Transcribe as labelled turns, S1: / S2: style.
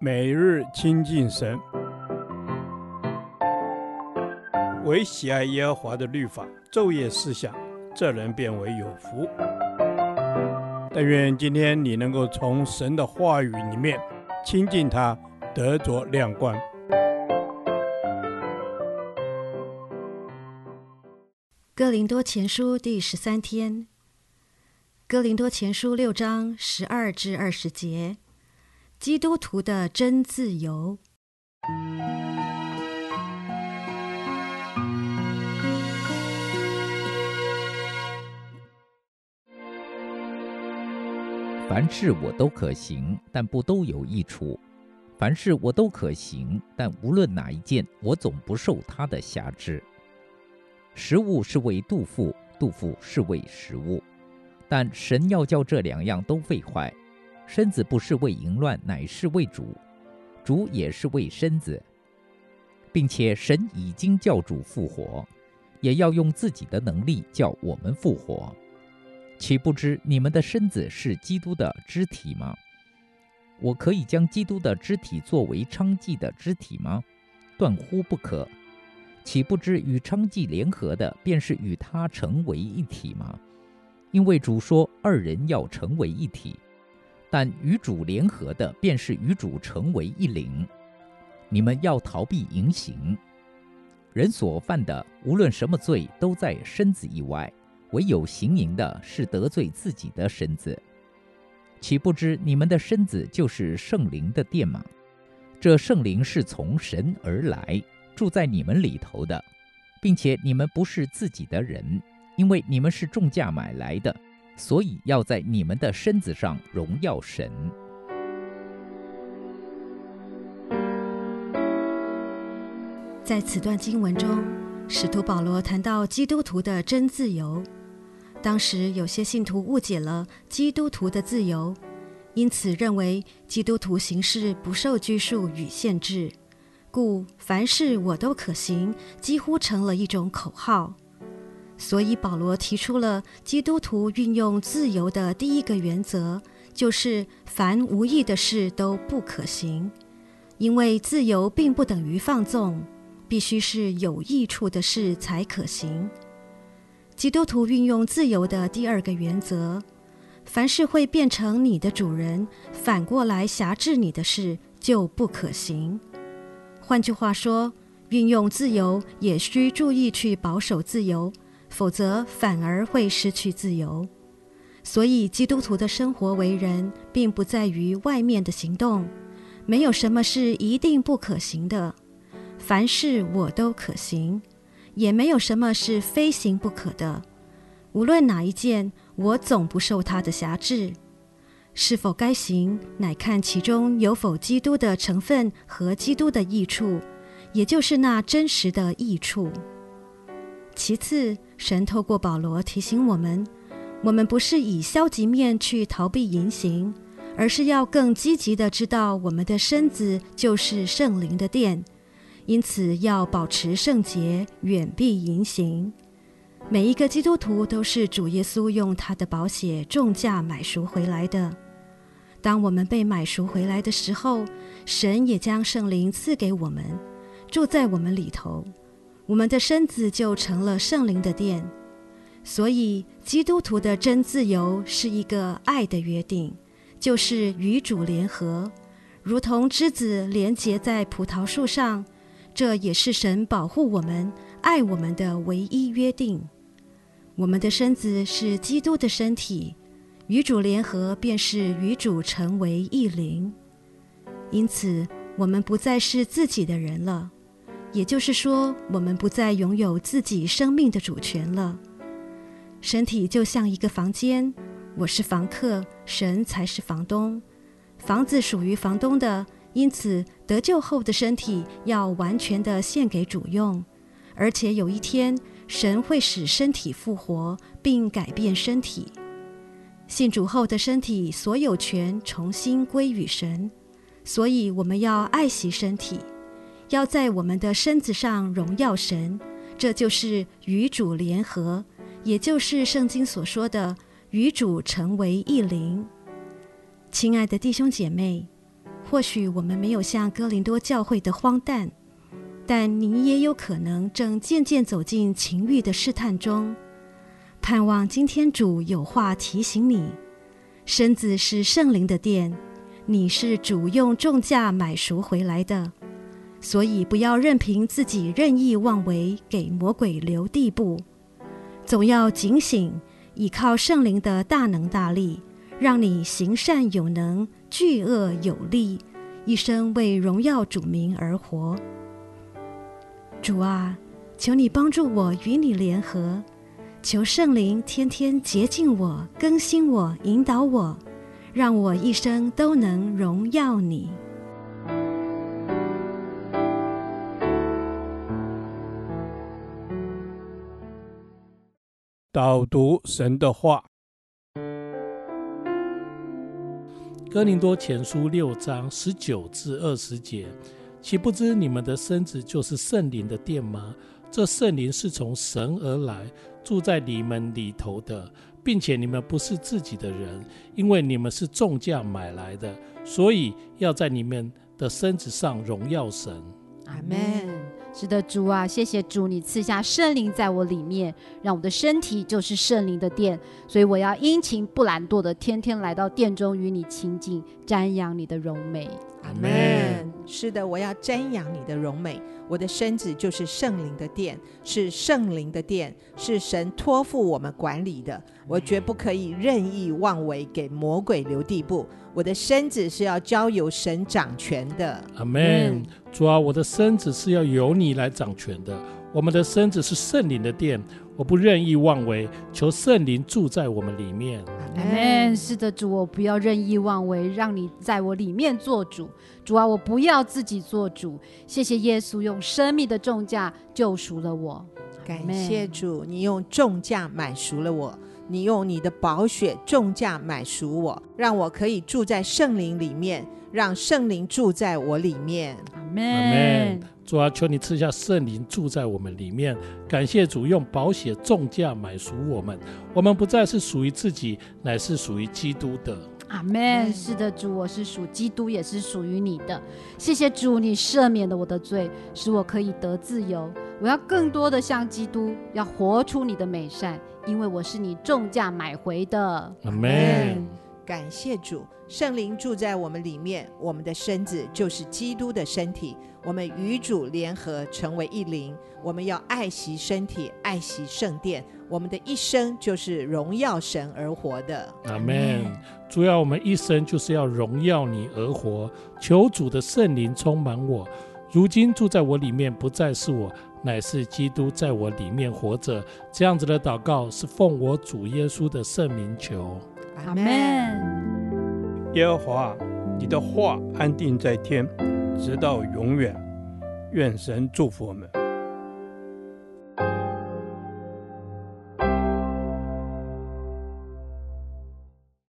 S1: 每日亲近神，唯喜爱耶和华的律法，昼夜思想，这人便为有福。但愿今天你能够从神的话语里面亲近他，得着亮光。
S2: 哥林多前书第十三天，哥林多前书六章十二至二十节。基督徒的真自由。
S3: 凡事我都可行，但不都有益处；凡事我都可行，但无论哪一件，我总不受他的辖制。食物是为肚腹，肚腹是为食物，但神要叫这两样都废坏。身子不是为淫乱，乃是为主；主也是为身子，并且神已经叫主复活，也要用自己的能力叫我们复活。岂不知你们的身子是基督的肢体吗？我可以将基督的肢体作为娼妓的肢体吗？断乎不可！岂不知与娼妓联合的，便是与他成为一体吗？因为主说，二人要成为一体。但与主联合的，便是与主成为一灵。你们要逃避淫行。人所犯的，无论什么罪，都在身子以外；唯有行淫的，是得罪自己的身子。岂不知你们的身子就是圣灵的殿吗？这圣灵是从神而来，住在你们里头的，并且你们不是自己的人，因为你们是重价买来的。所以要在你们的身子上荣耀神。
S2: 在此段经文中，使徒保罗谈到基督徒的真自由。当时有些信徒误解了基督徒的自由，因此认为基督徒行事不受拘束与限制，故凡事我都可行，几乎成了一种口号。所以保罗提出了基督徒运用自由的第一个原则，就是凡无益的事都不可行。因为自由并不等于放纵，必须是有益处的事才可行。基督徒运用自由的第二个原则，凡是会变成你的主人，反过来辖制你的事，就不可行。换句话说，运用自由也需注意去保守自由。否则反而会失去自由。所以基督徒的生活为人，并不在于外面的行动，没有什么是一定不可行的。凡事我都可行，也没有什么是非行不可的。无论哪一件，我总不受它的辖制。是否该行，乃看其中有否基督的成分和基督的益处，也就是那真实的益处。其次，神透过保罗提醒我们：我们不是以消极面去逃避淫行，而是要更积极地知道我们的身子就是圣灵的殿，因此要保持圣洁，远避淫行。每一个基督徒都是主耶稣用他的宝血重价买赎回来的。当我们被买赎回来的时候，神也将圣灵赐给我们，住在我们里头。我们的身子就成了圣灵的殿，所以基督徒的真自由是一个爱的约定，就是与主联合，如同枝子连结在葡萄树上。这也是神保护我们、爱我们的唯一约定。我们的身子是基督的身体，与主联合便是与主成为一灵。因此，我们不再是自己的人了。也就是说，我们不再拥有自己生命的主权了。身体就像一个房间，我是房客，神才是房东。房子属于房东的，因此得救后的身体要完全的献给主用。而且有一天，神会使身体复活，并改变身体。信主后的身体所有权重新归于神，所以我们要爱惜身体。要在我们的身子上荣耀神，这就是与主联合，也就是圣经所说的与主成为一灵。亲爱的弟兄姐妹，或许我们没有像哥林多教会的荒诞，但你也有可能正渐渐走进情欲的试探中。盼望今天主有话提醒你：身子是圣灵的殿，你是主用重价买赎回来的，所以不要任凭自己任意妄为，给魔鬼留地步。总要警醒，倚靠圣灵的大能大力。让你行善有能，惧恶有力，一生为荣耀主名而活。主啊，求你帮助我与你联合，求圣灵天天洁净我、更新我、引导我，让我一生都能荣耀你。
S1: 导读神的话。哥林多前书六章十九至二十节，岂不知你们的身子就是圣灵的殿吗？这圣灵是从神而来，住在你们里头的，并且你们不是自己的人，因为你们是重价买来的，所以要在你们的身子上荣耀神。
S4: 阿门。是的，主啊，谢谢主，你赐下圣灵在我里面，让我的身体就是圣灵的殿，所以我要殷勤不懒惰的天天来到殿中与你亲近，瞻仰你的荣美。
S5: 阿门。是的，我要瞻仰你的荣美。我的身子就是圣灵的殿，是圣灵的殿，是神托付我们管理的。我绝不可以任意妄为，给魔鬼留地步。我的身子是要交由神掌权的。
S1: 阿门。主啊，我的身子是要由你来掌权的。我们的身子是圣灵的殿，我不任意妄为，求圣灵住在我们里面。
S4: 阿门。是的，主，我不要任意妄为，让你在我里面做主。主啊，我不要自己做主。谢谢耶稣用生命的重价救赎了我。
S5: 感谢主，你用重价买赎了我，你用你的宝血重价买赎我，让我可以住在圣灵里面，让圣灵住在我里面。
S4: 阿门。
S1: 主啊，求你赐下圣灵住在我们里面。感谢主用宝血重价买赎我们，我们不再是属于自己，乃是属于基督的。
S4: 阿门。是的，主，我是属基督，也是属于你的。谢谢主，你赦免了我的罪，使我可以得自由。我要更多的像基督，要活出你的美善，因为我是你重价买回的。
S1: 阿门。
S5: 感谢主，圣灵住在我们里面，我们的身子就是基督的身体。我们与主联合，成为一灵。我们要爱惜身体，爱惜圣殿。我们的一生就是荣耀神而活的。
S1: 阿门。主要我们一生就是要荣耀你而活。求主的圣灵充满我，如今住在我里面，不再是我，乃是基督在我里面活着。这样子的祷告是奉我主耶稣的圣名求。
S4: 阿门。
S1: 耶和华，你的话安定在天。直到永远，愿神祝福我们。